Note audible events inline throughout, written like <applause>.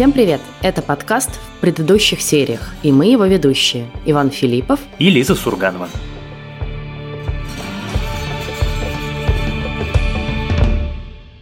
Всем привет! Это подкаст в предыдущих сериях, и мы его ведущие Иван Филиппов и Лиза Сурганова.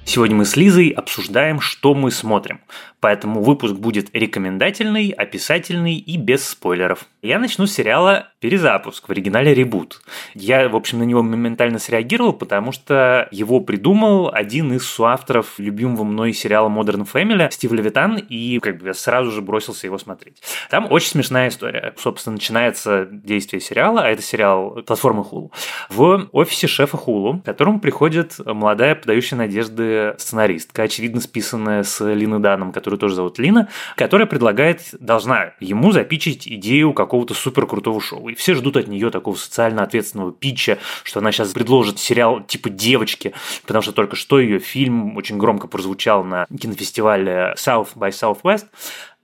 Сегодня мы с Лизой обсуждаем, что мы смотрим. Поэтому выпуск будет рекомендательный, описательный и без спойлеров. Я начну с сериала «Перезапуск», в оригинале «Ребут». Я, в общем, на него моментально среагировал, потому что его придумал один из соавторов любимого мной сериала Modern Family, Стив Левитан, и как бы я сразу же бросился его смотреть. Там очень смешная история. Собственно, начинается действие сериала, а это сериал платформы Hulu, в офисе шефа Hulu, к которому приходит молодая подающая надежды сценаристка, очевидно списанная с Лины Даном, которую тоже зовут Лина, которая предлагает, должна ему запичить идею какого-то супер крутого шоу. И все ждут от нее такого социально ответственного питча, что она сейчас предложит сериал типа «Девочки», потому что только что ее фильм очень громко прозвучал на кинофестивале South by Southwest.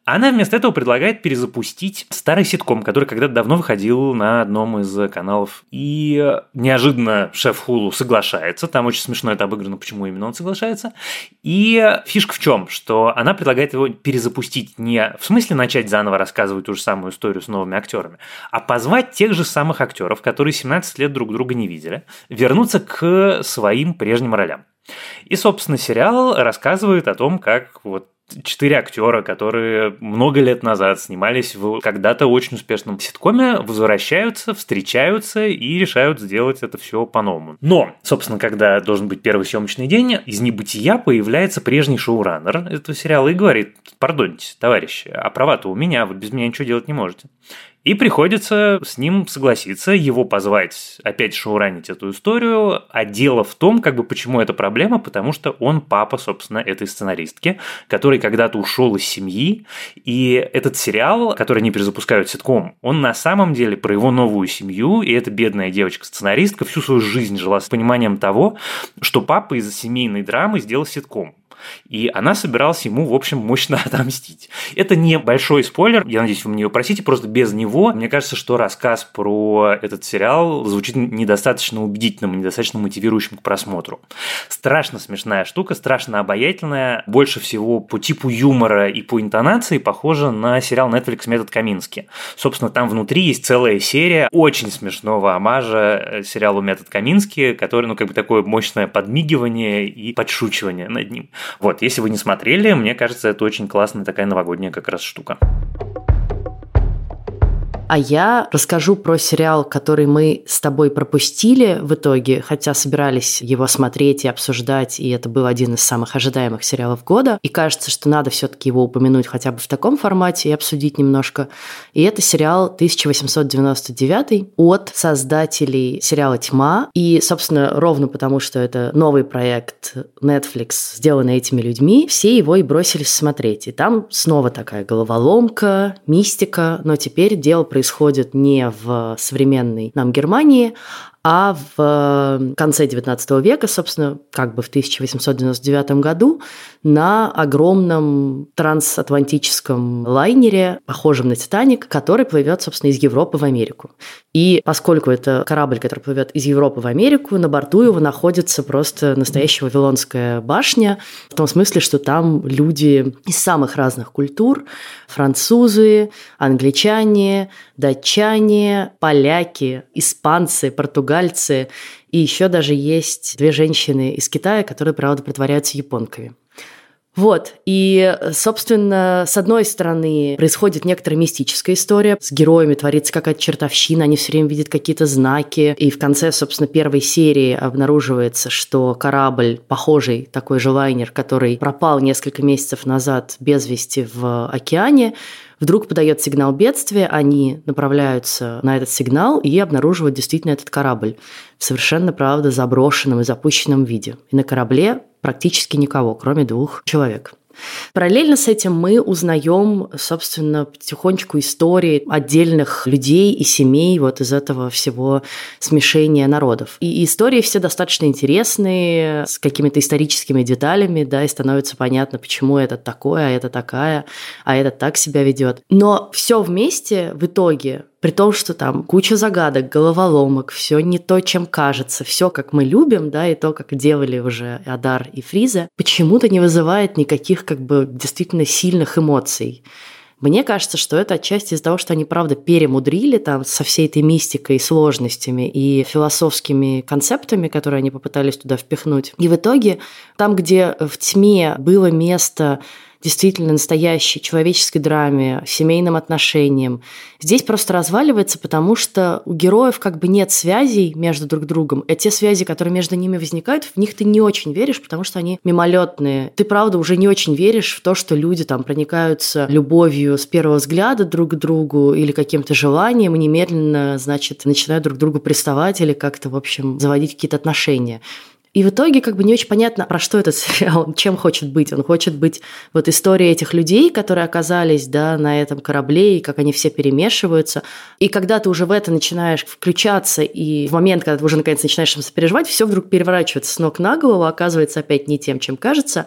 Она вместо этого предлагает перезапустить старый ситком, который когда-то давно выходил на одном из каналов. И неожиданно шеф Хулу соглашается. Там очень смешно это обыграно, почему именно он соглашается. И фишка в чем? Что она предлагает его перезапустить не в смысле начать заново рассказывать ту же самую историю с новыми актерами, а позвать тех же самых актеров, которые 17 лет друг друга не видели, вернуться к своим прежним ролям. И, собственно, сериал рассказывает о том, как вот четыре актера, которые много лет назад снимались в когда-то очень успешном ситкоме, возвращаются, встречаются и решают сделать это все по-новому. Но, собственно, когда должен быть первый съемочный день, из небытия появляется прежний шоураннер этого сериала и говорит, пардоньте, товарищи, а права-то у меня, вы без меня ничего делать не можете. И приходится с ним согласиться, его позвать опять шоуранить эту историю. А дело в том, как бы почему это проблема, потому что он папа, собственно, этой сценаристки, который когда-то ушел из семьи. И этот сериал, который они перезапускают ситком, он на самом деле про его новую семью, и эта бедная девочка-сценаристка всю свою жизнь жила с пониманием того, что папа из-за семейной драмы сделал ситком. И она собиралась ему, в общем, мощно <laughs> отомстить. Это не большой спойлер, я надеюсь, вы мне его простите, просто без него, мне кажется, что рассказ про этот сериал звучит недостаточно убедительным, недостаточно мотивирующим к просмотру. Страшно смешная штука, страшно обаятельная, больше всего по типу юмора и по интонации похожа на сериал Netflix «Метод Камински». Собственно, там внутри есть целая серия очень смешного амажа э, сериалу «Метод Камински», который, ну, как бы такое мощное подмигивание и подшучивание над ним. Вот, если вы не смотрели, мне кажется, это очень классная такая новогодняя как раз штука. А я расскажу про сериал, который мы с тобой пропустили в итоге, хотя собирались его смотреть и обсуждать, и это был один из самых ожидаемых сериалов года. И кажется, что надо все-таки его упомянуть хотя бы в таком формате и обсудить немножко. И это сериал 1899 от создателей сериала «Тьма». И, собственно, ровно потому, что это новый проект Netflix, сделанный этими людьми, все его и бросились смотреть. И там снова такая головоломка, мистика, но теперь дело происходит не в современной нам Германии, а в э, конце XIX века, собственно, как бы в 1899 году, на огромном трансатлантическом лайнере, похожем на «Титаник», который плывет, собственно, из Европы в Америку. И поскольку это корабль, который плывет из Европы в Америку, на борту его находится просто настоящая Вавилонская башня, в том смысле, что там люди из самых разных культур, французы, англичане, датчане, поляки, испанцы, португальцы, и еще даже есть две женщины из Китая, которые, правда, притворяются японками. Вот, и, собственно, с одной стороны, происходит некоторая мистическая история, с героями творится какая-то чертовщина, они все время видят какие-то знаки, и в конце, собственно, первой серии обнаруживается, что корабль, похожий, такой же лайнер, который пропал несколько месяцев назад без вести в океане, вдруг подает сигнал бедствия, они направляются на этот сигнал и обнаруживают действительно этот корабль в совершенно, правда, заброшенном и запущенном виде. И на корабле практически никого, кроме двух человек. Параллельно с этим мы узнаем, собственно, потихонечку истории отдельных людей и семей вот из этого всего смешения народов. И истории все достаточно интересные, с какими-то историческими деталями, да, и становится понятно, почему это такое, а это такая, а это так себя ведет. Но все вместе в итоге При том, что там куча загадок, головоломок, все не то, чем кажется, все как мы любим, да, и то, как делали уже Адар и Фриза, почему-то не вызывает никаких как бы действительно сильных эмоций. Мне кажется, что это отчасти из-за того, что они, правда, перемудрили там со всей этой мистикой, сложностями и философскими концептами, которые они попытались туда впихнуть. И в итоге там, где в тьме было место действительно настоящей человеческой драме, семейным отношениям. Здесь просто разваливается, потому что у героев как бы нет связей между друг другом. И те связи, которые между ними возникают, в них ты не очень веришь, потому что они мимолетные. Ты, правда, уже не очень веришь в то, что люди там проникаются любовью с первого взгляда друг к другу или каким-то желанием и немедленно, значит, начинают друг к другу приставать или как-то, в общем, заводить какие-то отношения. И в итоге как бы не очень понятно, про что этот сериал, <laughs> чем хочет быть. Он хочет быть вот историей этих людей, которые оказались да, на этом корабле, и как они все перемешиваются. И когда ты уже в это начинаешь включаться, и в момент, когда ты уже наконец начинаешь сопереживать, все вдруг переворачивается с ног на голову, оказывается опять не тем, чем кажется.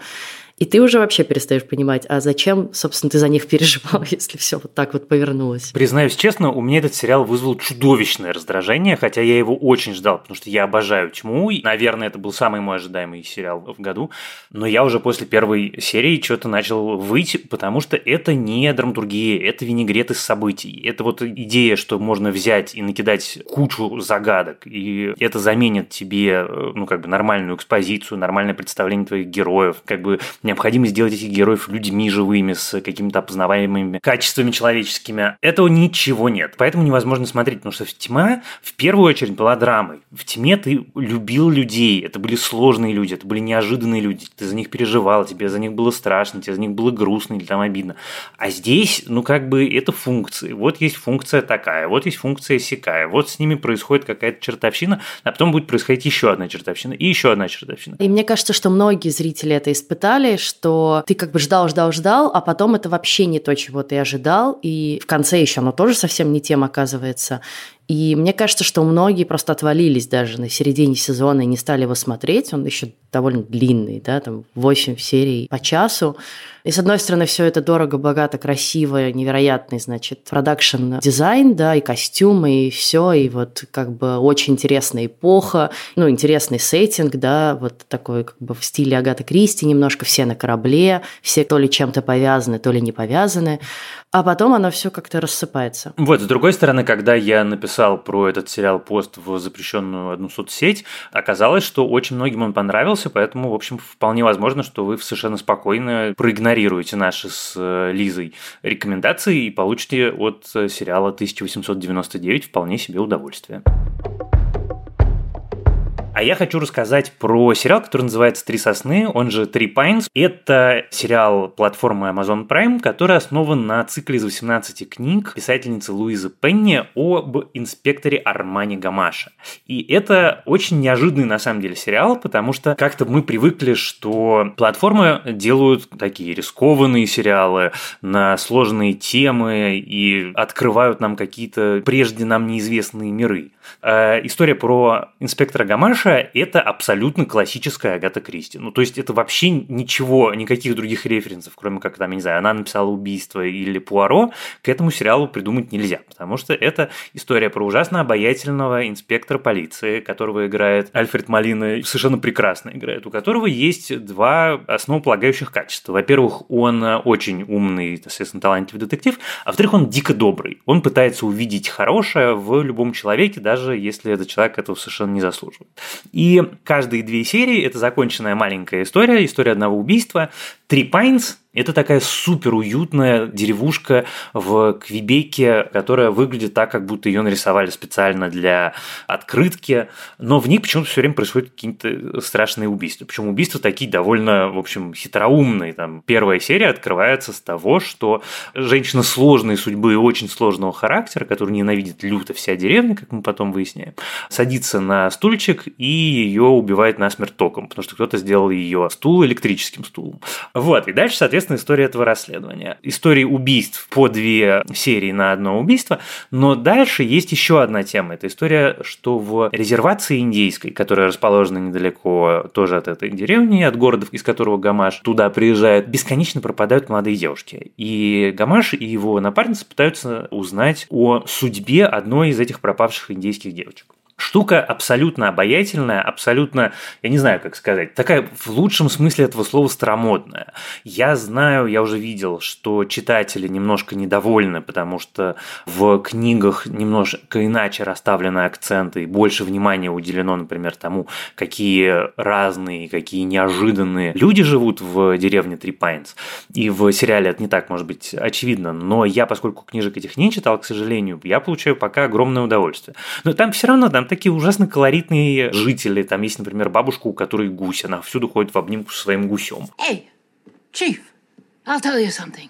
И ты уже вообще перестаешь понимать, а зачем, собственно, ты за них переживал, <laughs> если все вот так вот повернулось. Признаюсь честно, у меня этот сериал вызвал чудовищное раздражение, хотя я его очень ждал, потому что я обожаю тьму. И, наверное, это был самый мой ожидаемый сериал в году. Но я уже после первой серии что-то начал выйти, потому что это не драматургия, это винегрет из событий. Это вот идея, что можно взять и накидать кучу загадок, и это заменит тебе, ну, как бы нормальную экспозицию, нормальное представление твоих героев, как бы необходимо сделать этих героев людьми живыми, с какими-то опознаваемыми качествами человеческими. Этого ничего нет. Поэтому невозможно смотреть, потому что «Тьма» в первую очередь была драмой. В «Тьме» ты любил людей, это были сложные люди, это были неожиданные люди, ты за них переживал, тебе за них было страшно, тебе за них было грустно или там обидно. А здесь, ну как бы это функции. Вот есть функция такая, вот есть функция сякая, вот с ними происходит какая-то чертовщина, а потом будет происходить еще одна чертовщина и еще одна чертовщина. И мне кажется, что многие зрители это испытали, что ты как бы ждал, ждал, ждал, а потом это вообще не то, чего ты ожидал, и в конце еще оно тоже совсем не тем оказывается. И мне кажется, что многие просто отвалились даже на середине сезона и не стали его смотреть. Он еще довольно длинный, да, там 8 серий по часу. И с одной стороны, все это дорого, богато, красиво, невероятный, значит, продакшн дизайн, да, и костюмы, и все, и вот как бы очень интересная эпоха, ну, интересный сеттинг, да, вот такой как бы в стиле Агаты Кристи немножко, все на корабле, все то ли чем-то повязаны, то ли не повязаны, а потом оно все как-то рассыпается. Вот, с другой стороны, когда я написал про этот сериал пост в запрещенную одну соцсеть, оказалось, что очень многим он понравился, поэтому, в общем, вполне возможно, что вы совершенно спокойно проигнорируете наши с э, Лизой рекомендации и получите от э, сериала 1899 вполне себе удовольствие. А я хочу рассказать про сериал, который называется «Три сосны», он же «Три Pines». Это сериал платформы Amazon Prime, который основан на цикле из 18 книг писательницы Луизы Пенни об инспекторе Армани Гамаша. И это очень неожиданный на самом деле сериал, потому что как-то мы привыкли, что платформы делают такие рискованные сериалы на сложные темы и открывают нам какие-то прежде нам неизвестные миры. Э, история про инспектора Гамаша – это абсолютно классическая Агата Кристи. Ну, то есть, это вообще ничего, никаких других референсов, кроме как, там, я не знаю, она написала «Убийство» или «Пуаро», к этому сериалу придумать нельзя, потому что это история про ужасно обаятельного инспектора полиции, которого играет Альфред Малина, совершенно прекрасно играет, у которого есть два основополагающих качества. Во-первых, он очень умный, соответственно, талантливый детектив, а во-вторых, он дико добрый. Он пытается увидеть хорошее в любом человеке, даже если этот человек этого совершенно не заслуживает. И каждые две серии – это законченная маленькая история, история одного убийства. Три Пайнс это такая супер уютная деревушка в Квебеке, которая выглядит так, как будто ее нарисовали специально для открытки, но в ней почему-то все время происходят какие-то страшные убийства. Причем убийства такие довольно, в общем, хитроумные. Там первая серия открывается с того, что женщина сложной судьбы и очень сложного характера, которую ненавидит люто вся деревня, как мы потом выясняем, садится на стульчик и ее убивает насмерть током, потому что кто-то сделал ее стул электрическим стулом. Вот, и дальше, соответственно, интересная история этого расследования. Истории убийств по две серии на одно убийство, но дальше есть еще одна тема. Это история, что в резервации индейской, которая расположена недалеко тоже от этой деревни, от города, из которого Гамаш туда приезжает, бесконечно пропадают молодые девушки. И Гамаш и его напарница пытаются узнать о судьбе одной из этих пропавших индейских девочек штука абсолютно обаятельная, абсолютно, я не знаю, как сказать, такая в лучшем смысле этого слова старомодная. Я знаю, я уже видел, что читатели немножко недовольны, потому что в книгах немножко иначе расставлены акценты и больше внимания уделено, например, тому, какие разные, какие неожиданные люди живут в деревне Три Пайнс. И в сериале это не так, может быть, очевидно, но я, поскольку книжек этих не читал, к сожалению, я получаю пока огромное удовольствие. Но там все равно, там такие ужасно колоритные жители. Там есть, например, бабушка, у которой гусь. Она всюду ходит в обнимку со своим гусем. Hey, chief, I'll tell you something.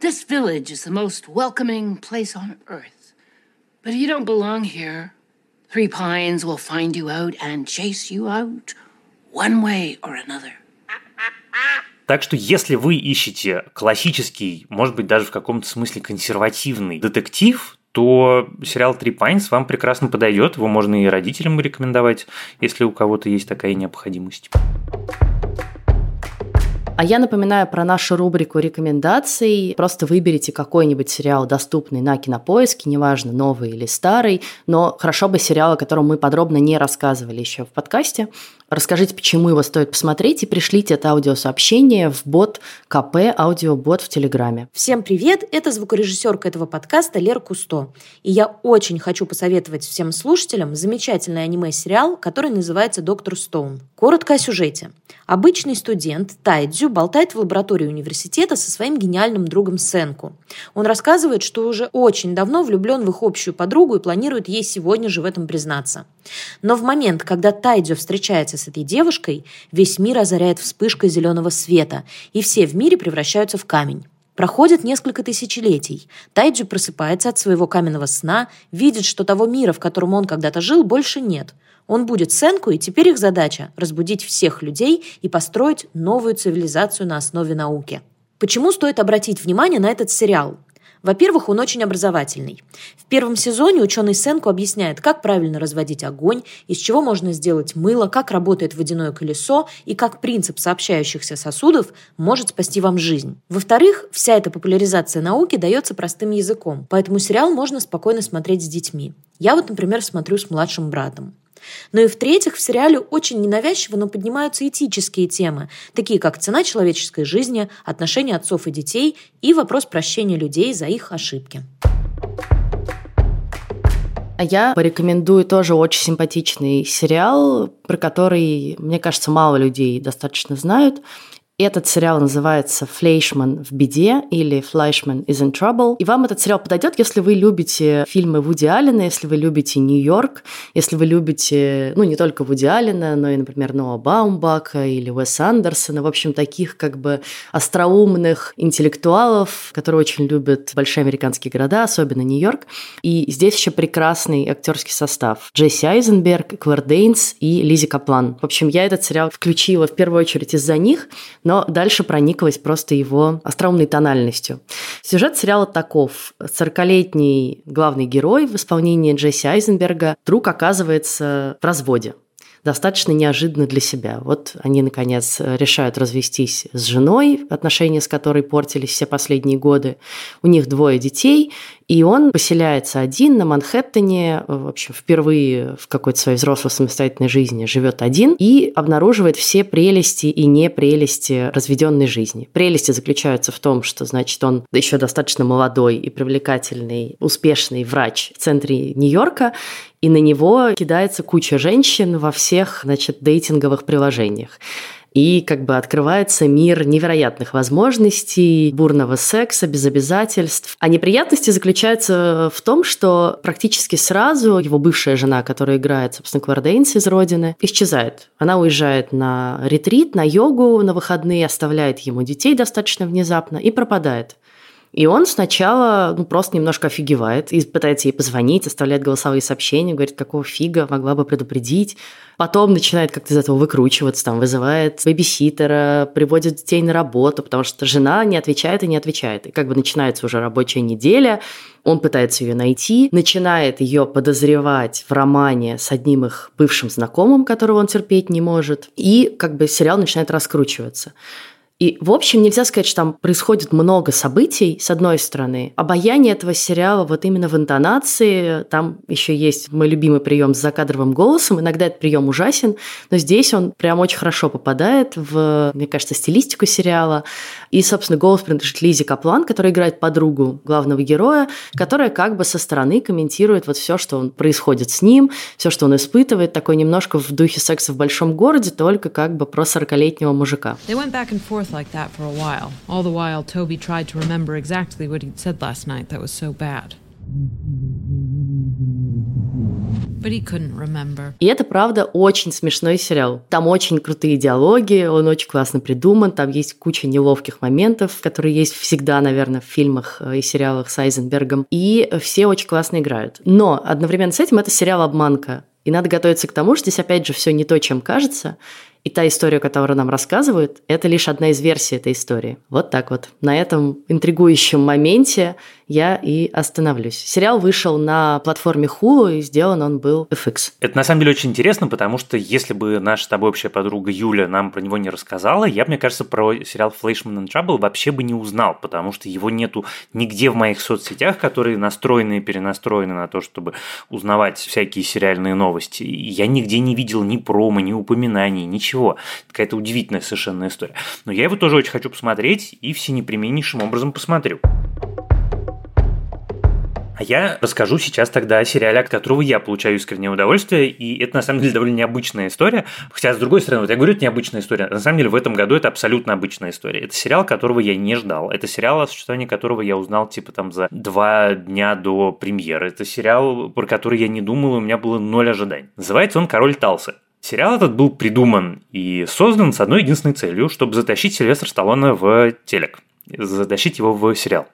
This village is the most welcoming place on earth. But if you don't belong here, Three Pines will find you out and chase you out one way or another. Так что если вы ищете классический, может быть, даже в каком-то смысле консервативный детектив, то сериал «Три Пайнс» вам прекрасно подойдет. Его можно и родителям рекомендовать, если у кого-то есть такая необходимость. А я напоминаю про нашу рубрику рекомендаций. Просто выберите какой-нибудь сериал, доступный на кинопоиске, неважно, новый или старый, но хорошо бы сериал, о котором мы подробно не рассказывали еще в подкасте. Расскажите, почему его стоит посмотреть, и пришлите это аудиосообщение в бот КП Аудиобот в Телеграме. Всем привет! Это звукорежиссерка этого подкаста Лера Кусто. И я очень хочу посоветовать всем слушателям замечательный аниме-сериал, который называется «Доктор Стоун». Коротко о сюжете. Обычный студент Тайдзю болтает в лаборатории университета со своим гениальным другом Сенку. Он рассказывает, что уже очень давно влюблен в их общую подругу и планирует ей сегодня же в этом признаться. Но в момент, когда Тайдзю встречается с этой девушкой, весь мир озаряет вспышкой зеленого света, и все в мире превращаются в камень. Проходит несколько тысячелетий. Тайджи просыпается от своего каменного сна, видит, что того мира, в котором он когда-то жил, больше нет. Он будет Сенку, и теперь их задача – разбудить всех людей и построить новую цивилизацию на основе науки. Почему стоит обратить внимание на этот сериал? Во-первых, он очень образовательный. В первом сезоне ученый Сенко объясняет, как правильно разводить огонь, из чего можно сделать мыло, как работает водяное колесо и как принцип сообщающихся сосудов может спасти вам жизнь. Во-вторых, вся эта популяризация науки дается простым языком, поэтому сериал можно спокойно смотреть с детьми. Я вот, например, смотрю с младшим братом. Ну и в-третьих, в сериале очень ненавязчиво, но поднимаются этические темы, такие как цена человеческой жизни, отношения отцов и детей и вопрос прощения людей за их ошибки. А я порекомендую тоже очень симпатичный сериал, про который, мне кажется, мало людей достаточно знают. Этот сериал называется «Флейшман в беде» или «Флейшман is in trouble». И вам этот сериал подойдет, если вы любите фильмы Вуди Аллена, если вы любите Нью-Йорк, если вы любите, ну, не только Вуди Аллена, но и, например, Ноа Баумбака или Уэса Андерсона. В общем, таких как бы остроумных интеллектуалов, которые очень любят большие американские города, особенно Нью-Йорк. И здесь еще прекрасный актерский состав. Джесси Айзенберг, Клэр Дейнс и Лизи Каплан. В общем, я этот сериал включила в первую очередь из-за них, но но дальше прониклась просто его остроумной тональностью. Сюжет сериала таков. 40-летний главный герой в исполнении Джесси Айзенберга вдруг оказывается в разводе достаточно неожиданно для себя. Вот они, наконец, решают развестись с женой, отношения с которой портились все последние годы. У них двое детей, и он поселяется один на Манхэттене, в общем, впервые в какой-то своей взрослой самостоятельной жизни живет один и обнаруживает все прелести и непрелести разведенной жизни. Прелести заключаются в том, что, значит, он еще достаточно молодой и привлекательный, успешный врач в центре Нью-Йорка, и на него кидается куча женщин во всех, значит, дейтинговых приложениях. И как бы открывается мир невероятных возможностей, бурного секса, без обязательств. А неприятности заключаются в том, что практически сразу его бывшая жена, которая играет, собственно, Квардейнс из «Родины», исчезает. Она уезжает на ретрит, на йогу на выходные, оставляет ему детей достаточно внезапно и пропадает. И он сначала ну, просто немножко офигевает и пытается ей позвонить, оставляет голосовые сообщения, говорит, какого фига, могла бы предупредить. Потом начинает как-то из этого выкручиваться, там, вызывает бэбиситера, приводит детей на работу, потому что жена не отвечает и не отвечает. И как бы начинается уже рабочая неделя, он пытается ее найти, начинает ее подозревать в романе с одним их бывшим знакомым, которого он терпеть не может, и как бы сериал начинает раскручиваться. И, в общем, нельзя сказать, что там происходит много событий, с одной стороны. Обаяние этого сериала вот именно в интонации. Там еще есть мой любимый прием с закадровым голосом. Иногда этот прием ужасен, но здесь он прям очень хорошо попадает в, мне кажется, стилистику сериала. И, собственно, голос принадлежит Лизе Каплан, которая играет подругу главного героя, которая как бы со стороны комментирует вот все, что он, происходит с ним, все, что он испытывает, такой немножко в духе секса в большом городе, только как бы про 40-летнего мужика. They went back and forth like that for a while. All the while, Toby tried to remember exactly what he'd said last night that was so bad. But he couldn't remember. И это, правда, очень смешной сериал. Там очень крутые диалоги, он очень классно придуман, там есть куча неловких моментов, которые есть всегда, наверное, в фильмах э, и сериалах с Айзенбергом. И все очень классно играют. Но одновременно с этим это сериал «Обманка». И надо готовиться к тому, что здесь опять же все не то, чем кажется. И та история, которую нам рассказывают, это лишь одна из версий этой истории. Вот так вот. На этом интригующем моменте я и остановлюсь. Сериал вышел на платформе Hulu, и сделан он был FX. Это на самом деле очень интересно, потому что если бы наша с тобой общая подруга Юля нам про него не рассказала, я, мне кажется, про сериал Flashman and Trouble вообще бы не узнал, потому что его нету нигде в моих соцсетях, которые настроены и перенастроены на то, чтобы узнавать всякие сериальные новости. Я нигде не видел ни промо, ни упоминаний, ничего. Какая-то удивительная совершенно история. Но я его тоже очень хочу посмотреть и всенепременнейшим образом посмотрю. А я расскажу сейчас тогда о сериале, от которого я получаю искреннее удовольствие, и это на самом деле довольно необычная история. Хотя, с другой стороны, вот я говорю, это необычная история. На самом деле, в этом году это абсолютно обычная история. Это сериал, которого я не ждал. Это сериал, о существовании которого я узнал, типа, там, за два дня до премьеры. Это сериал, про который я не думал, у меня было ноль ожиданий. Называется он «Король Талсы». Сериал этот был придуман и создан с одной единственной целью, чтобы затащить Сильвестра Сталлоне в телек затащить его в сериал.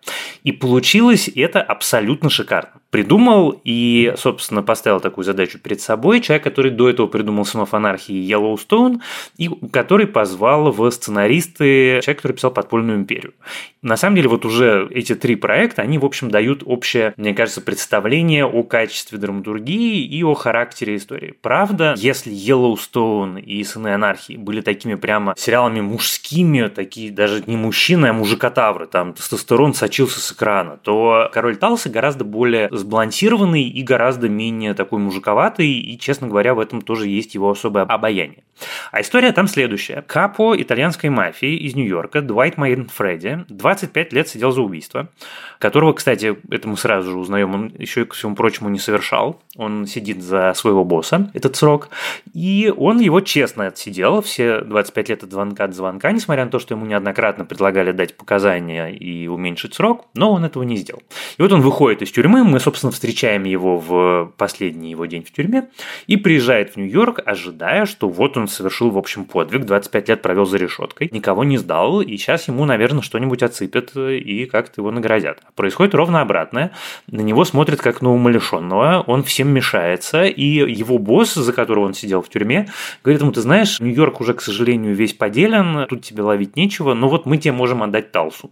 И получилось это абсолютно шикарно. Придумал и, собственно, поставил такую задачу перед собой человек, который до этого придумал «Сынов анархии» Йеллоустоун, и который позвал в сценаристы человек, который писал «Подпольную империю». На самом деле, вот уже эти три проекта, они, в общем, дают общее, мне кажется, представление о качестве драматургии и о характере истории. Правда, если Йеллоустоун и «Сыны анархии» были такими прямо сериалами мужскими, такие даже не мужчины, а мужика катавры, там тестостерон сочился с экрана, то король Талсы гораздо более сбалансированный и гораздо менее такой мужиковатый, и, честно говоря, в этом тоже есть его особое обаяние. А история там следующая. Капо итальянской мафии из Нью-Йорка, Дуайт Майен Фредди, 25 лет сидел за убийство, которого, кстати, это мы сразу же узнаем, он еще и, ко всему прочему, не совершал. Он сидит за своего босса этот срок, и он его честно отсидел все 25 лет от звонка до звонка, несмотря на то, что ему неоднократно предлагали дать показания и уменьшить срок, но он этого не сделал. И вот он выходит из тюрьмы, мы, собственно, встречаем его в последний его день в тюрьме, и приезжает в Нью-Йорк, ожидая, что вот он совершил, в общем, подвиг, 25 лет провел за решеткой, никого не сдал, и сейчас ему, наверное, что-нибудь отсыпят и как-то его наградят. Происходит ровно обратное. На него смотрят как на умалишенного, он всем мешается, и его босс, за которого он сидел в тюрьме, говорит ему, ты знаешь, Нью-Йорк уже, к сожалению, весь поделен, тут тебе ловить нечего, но вот мы тебе можем отдать Талсу.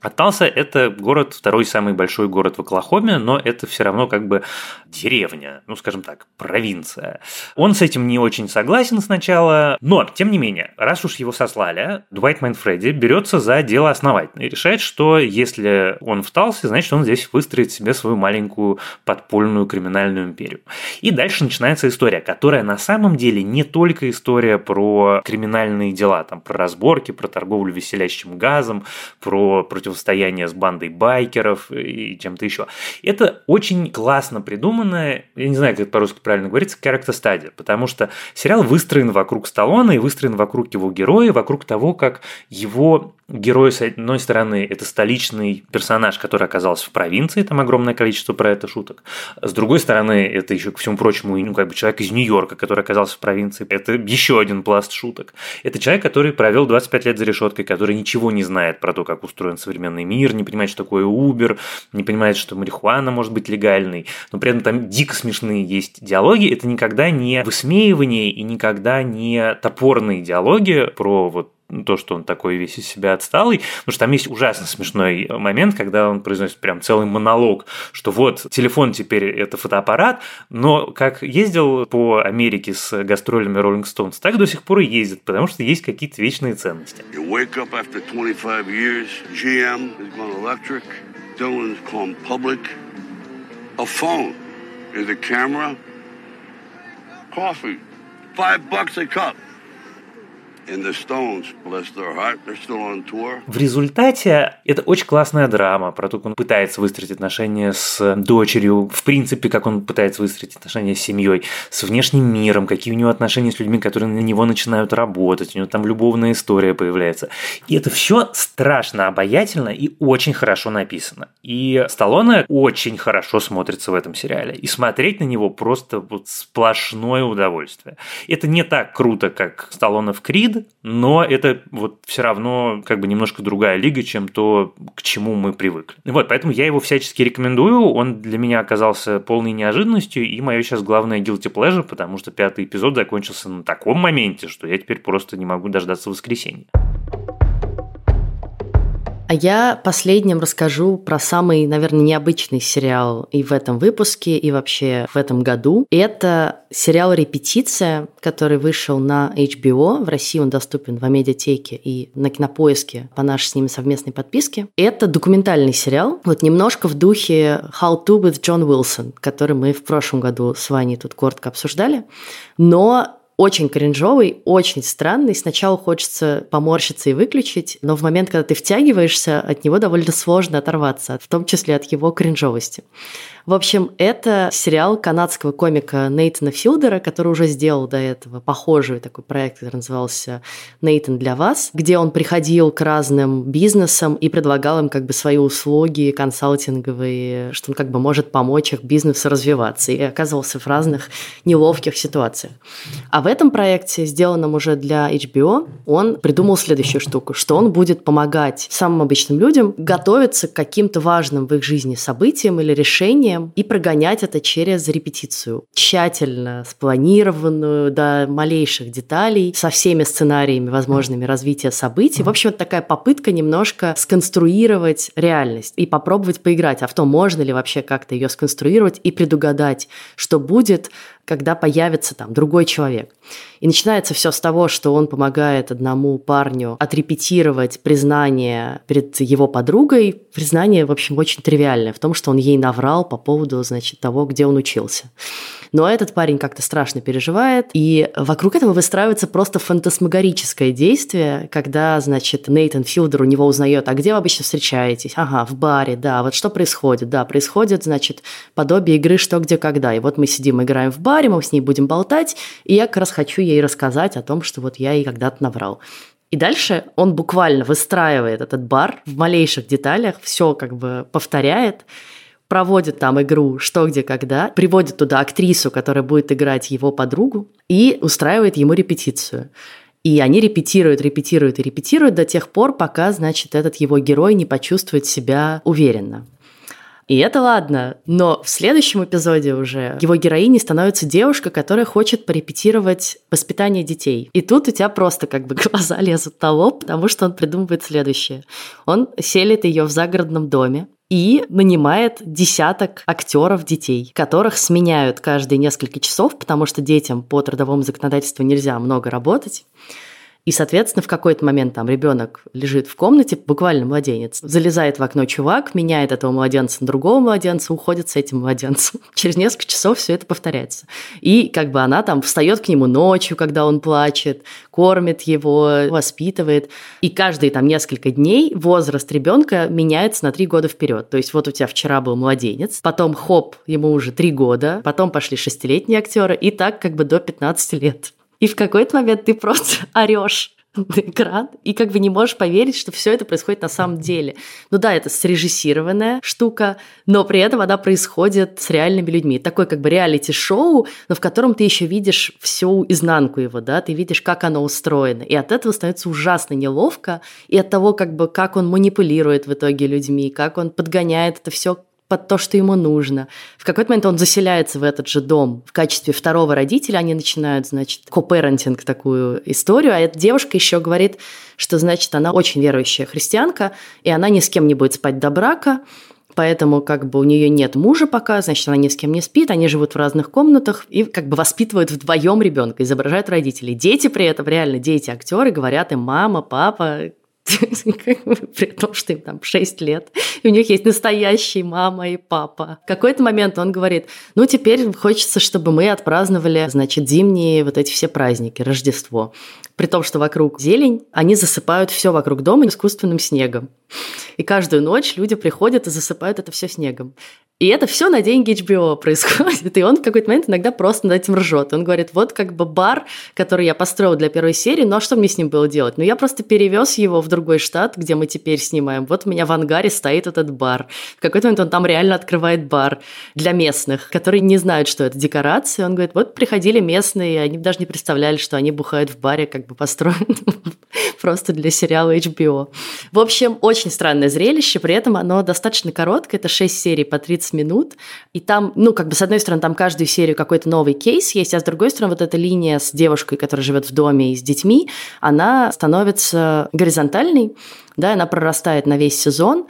А Талса – это город, второй самый большой город в Оклахоме, но это все равно как бы деревня, ну, скажем так, провинция. Он с этим не очень согласен сначала, но, тем не менее, раз уж его сослали, Дуайт Майнфредди берется за дело основательно и решает, что если он в Талсе, значит, он здесь выстроит себе свою маленькую подпольную криминальную империю. И дальше начинается история, которая на самом деле не только история про криминальные дела, там, про разборки, про торговлю веселящим газом, про противостояние с бандой байкеров и чем-то еще. Это очень классно придуманная, я не знаю, как это по-русски правильно говорится, character стадия, потому что сериал выстроен вокруг Сталлоне и выстроен вокруг его героя, вокруг того, как его герой, с одной стороны, это столичный персонаж, который оказался в провинции, там огромное количество про это шуток. С другой стороны, это еще, ко всему прочему, ну, как бы человек из Нью-Йорка, который оказался в провинции. Это еще один пласт шуток. Это человек, который провел 25 лет за решеткой, который ничего не знает про то, как устроен современный мир, не понимает, что такое Uber, не понимает, что марихуана может быть легальной, но при этом там дико смешные есть диалоги. Это никогда не высмеивание и никогда не топорные диалоги про вот то, что он такой весь из себя отсталый, потому что там есть ужасно смешной момент, когда он произносит прям целый монолог, что вот телефон теперь это фотоаппарат, но как ездил по Америке с гастролями Rolling Stones, так до сих пор и ездит, потому что есть какие-то вечные ценности. You wake up after 25 years, GM is going electric, Dylan's gone public, a phone, is a camera, coffee, five bucks a cup. В результате это очень классная драма про то, как он пытается выстроить отношения с дочерью, в принципе, как он пытается выстроить отношения с семьей, с внешним миром, какие у него отношения с людьми, которые на него начинают работать, у него там любовная история появляется. И это все страшно обаятельно и очень хорошо написано. И Сталлоне очень хорошо смотрится в этом сериале. И смотреть на него просто вот сплошное удовольствие. Это не так круто, как Сталлоне в Крид, но это вот все равно как бы немножко другая лига, чем то, к чему мы привыкли. Вот, поэтому я его всячески рекомендую. Он для меня оказался полной неожиданностью, и мое сейчас главное guilty pleasure, потому что пятый эпизод закончился на таком моменте, что я теперь просто не могу дождаться воскресенья. А я последним расскажу про самый, наверное, необычный сериал и в этом выпуске, и вообще в этом году. Это сериал «Репетиция», который вышел на HBO. В России он доступен в Амедиатеке и на Кинопоиске по нашей с ними совместной подписке. Это документальный сериал, вот немножко в духе «How to» with John Wilson, который мы в прошлом году с Ваней тут коротко обсуждали. Но очень кринжовый, очень странный. Сначала хочется поморщиться и выключить, но в момент, когда ты втягиваешься, от него довольно сложно оторваться, в том числе от его кринжовости. В общем, это сериал канадского комика Нейтана Филдера, который уже сделал до этого похожий такой проект, который назывался «Нейтан для вас», где он приходил к разным бизнесам и предлагал им как бы свои услуги консалтинговые, что он как бы может помочь их бизнесу развиваться, и оказывался в разных неловких ситуациях. А в этом проекте, сделанном уже для HBO, он придумал следующую штуку, что он будет помогать самым обычным людям готовиться к каким-то важным в их жизни событиям или решениям, знанием и прогонять это через репетицию. Тщательно спланированную до малейших деталей, со всеми сценариями возможными развития событий. В общем, это такая попытка немножко сконструировать реальность и попробовать поиграть, а в том, можно ли вообще как-то ее сконструировать и предугадать, что будет, когда появится там другой человек. И начинается все с того, что он помогает одному парню отрепетировать признание перед его подругой. Признание, в общем, очень тривиальное в том, что он ей наврал по поводу, значит, того, где он учился. Но этот парень как-то страшно переживает, и вокруг этого выстраивается просто фантасмагорическое действие, когда, значит, Нейтан Филдер у него узнает, а где вы обычно встречаетесь? Ага, в баре, да, вот что происходит? Да, происходит, значит, подобие игры «Что, где, когда». И вот мы сидим, играем в баре, мы с ней будем болтать, и я как раз хочу ей рассказать о том, что вот я ей когда-то наврал. И дальше он буквально выстраивает этот бар в малейших деталях, все как бы повторяет, проводит там игру «Что, где, когда», приводит туда актрису, которая будет играть его подругу, и устраивает ему репетицию. И они репетируют, репетируют и репетируют до тех пор, пока, значит, этот его герой не почувствует себя уверенно. И это ладно, но в следующем эпизоде уже его героиней становится девушка, которая хочет порепетировать воспитание детей. И тут у тебя просто как бы глаза лезут на лоб, потому что он придумывает следующее. Он селит ее в загородном доме, и нанимает десяток актеров детей, которых сменяют каждые несколько часов, потому что детям по трудовому законодательству нельзя много работать. И, соответственно, в какой-то момент там ребенок лежит в комнате, буквально младенец, залезает в окно чувак, меняет этого младенца на другого младенца, уходит с этим младенцем. <laughs> Через несколько часов все это повторяется. И как бы она там встает к нему ночью, когда он плачет, кормит его, воспитывает. И каждые там несколько дней возраст ребенка меняется на три года вперед. То есть вот у тебя вчера был младенец, потом хоп, ему уже три года, потом пошли шестилетние актеры, и так как бы до 15 лет. И в какой-то момент ты просто <laughs> орешь на экран, и как бы не можешь поверить, что все это происходит на самом деле. Ну да, это срежиссированная штука, но при этом она происходит с реальными людьми. Такой как бы реалити-шоу, но в котором ты еще видишь всю изнанку его, да, ты видишь, как оно устроено. И от этого становится ужасно неловко, и от того, как бы, как он манипулирует в итоге людьми, как он подгоняет это все под то, что ему нужно. В какой-то момент он заселяется в этот же дом в качестве второго родителя. Они начинают, значит, ко-парентинг такую историю. А эта девушка еще говорит, что, значит, она очень верующая христианка, и она ни с кем не будет спать до брака, поэтому как бы у нее нет мужа пока, значит, она ни с кем не спит, они живут в разных комнатах и как бы воспитывают вдвоем ребенка, изображают родителей. Дети при этом реально дети актеры говорят им мама, папа, <laughs> при том, что им там 6 лет, и у них есть настоящие мама и папа. В какой-то момент он говорит, ну, теперь хочется, чтобы мы отпраздновали, значит, зимние вот эти все праздники, Рождество. При том, что вокруг зелень, они засыпают все вокруг дома искусственным снегом. И каждую ночь люди приходят и засыпают это все снегом. И это все на деньги HBO <laughs> происходит. И он в какой-то момент иногда просто над этим ржет. Он говорит, вот как бы бар, который я построил для первой серии, ну а что мне с ним было делать? Ну я просто перевез его в другой штат, где мы теперь снимаем. Вот у меня в ангаре стоит этот бар. В какой-то момент он там реально открывает бар для местных, которые не знают, что это декорации. Он говорит, вот приходили местные, они даже не представляли, что они бухают в баре, как бы построен <laughs> просто для сериала HBO. В общем, очень странное зрелище, при этом оно достаточно короткое, это 6 серий по 30 15 минут, и там, ну, как бы, с одной стороны, там каждую серию какой-то новый кейс есть, а с другой стороны, вот эта линия с девушкой, которая живет в доме и с детьми, она становится горизонтальной, да, она прорастает на весь сезон,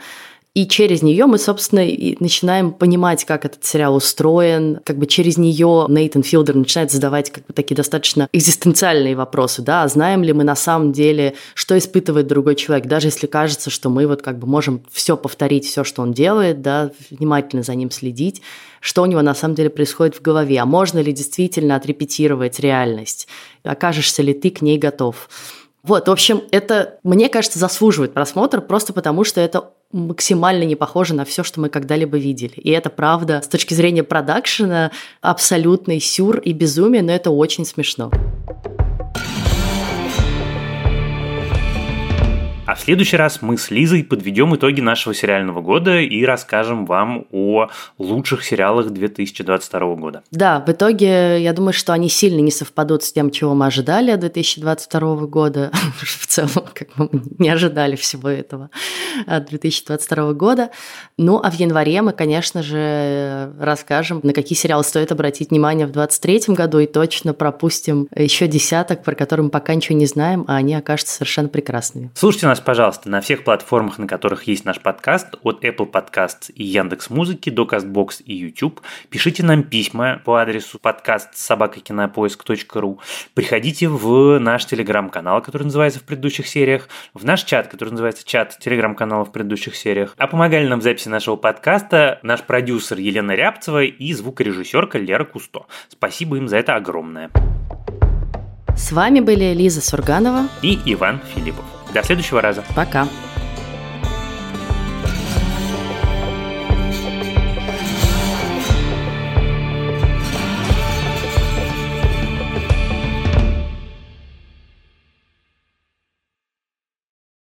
и через нее мы, собственно, и начинаем понимать, как этот сериал устроен. Как бы через нее Нейтан Филдер начинает задавать как бы такие достаточно экзистенциальные вопросы. Да, а знаем ли мы на самом деле, что испытывает другой человек, даже если кажется, что мы вот как бы можем все повторить, все, что он делает, да, внимательно за ним следить, что у него на самом деле происходит в голове, а можно ли действительно отрепетировать реальность, окажешься ли ты к ней готов. Вот, в общем, это, мне кажется, заслуживает просмотра просто потому, что это максимально не похоже на все, что мы когда-либо видели. И это правда с точки зрения продакшена абсолютный сюр и безумие, но это очень смешно. А в следующий раз мы с Лизой подведем итоги нашего сериального года и расскажем вам о лучших сериалах 2022 года. Да, в итоге я думаю, что они сильно не совпадут с тем, чего мы ожидали от 2022 года. <laughs> в целом, как мы не ожидали всего этого от 2022 года. Ну, а в январе мы, конечно же, расскажем, на какие сериалы стоит обратить внимание в 2023 году и точно пропустим еще десяток, про которые мы пока ничего не знаем, а они окажутся совершенно прекрасными. Слушайте нас нас, пожалуйста, на всех платформах, на которых есть наш подкаст, от Apple Podcasts и Яндекс Музыки до CastBox и YouTube. Пишите нам письма по адресу подкаст собакакинопоиск.ру. Приходите в наш телеграм-канал, который называется в предыдущих сериях, в наш чат, который называется чат телеграм-канала в предыдущих сериях. А помогали нам в записи нашего подкаста наш продюсер Елена Рябцева и звукорежиссерка Лера Кусто. Спасибо им за это огромное. С вами были Лиза Сурганова и Иван Филиппов. До следующего раза. Пока.